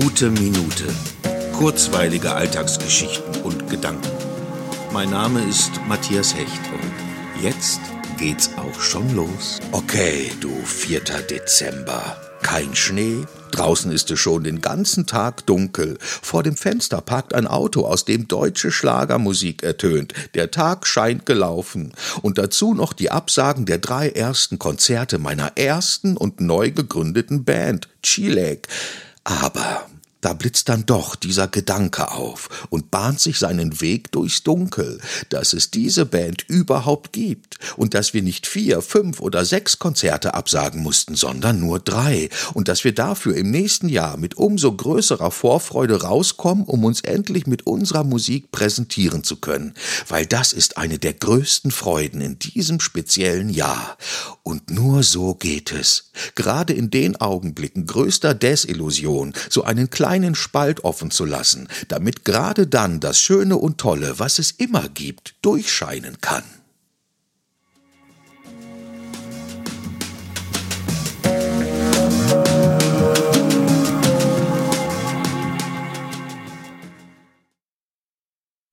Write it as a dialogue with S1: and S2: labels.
S1: Gute Minute. Kurzweilige Alltagsgeschichten und Gedanken. Mein Name ist Matthias Hecht und jetzt geht's auch schon los. Okay, du 4. Dezember. Kein Schnee, draußen ist es schon den ganzen Tag dunkel. Vor dem Fenster parkt ein Auto, aus dem deutsche Schlagermusik ertönt. Der Tag scheint gelaufen. Und dazu noch die Absagen der drei ersten Konzerte meiner ersten und neu gegründeten Band, Chilek. Aber da blitzt dann doch dieser Gedanke auf und bahnt sich seinen Weg durchs Dunkel, dass es diese Band überhaupt gibt und dass wir nicht vier, fünf oder sechs Konzerte absagen mussten, sondern nur drei und dass wir dafür im nächsten Jahr mit umso größerer Vorfreude rauskommen, um uns endlich mit unserer Musik präsentieren zu können, weil das ist eine der größten Freuden in diesem speziellen Jahr. Und nur so geht es. Gerade in den Augenblicken größter Desillusion, so einen kleinen kleinen Spalt offen zu lassen, damit gerade dann das Schöne und Tolle, was es immer gibt, durchscheinen kann.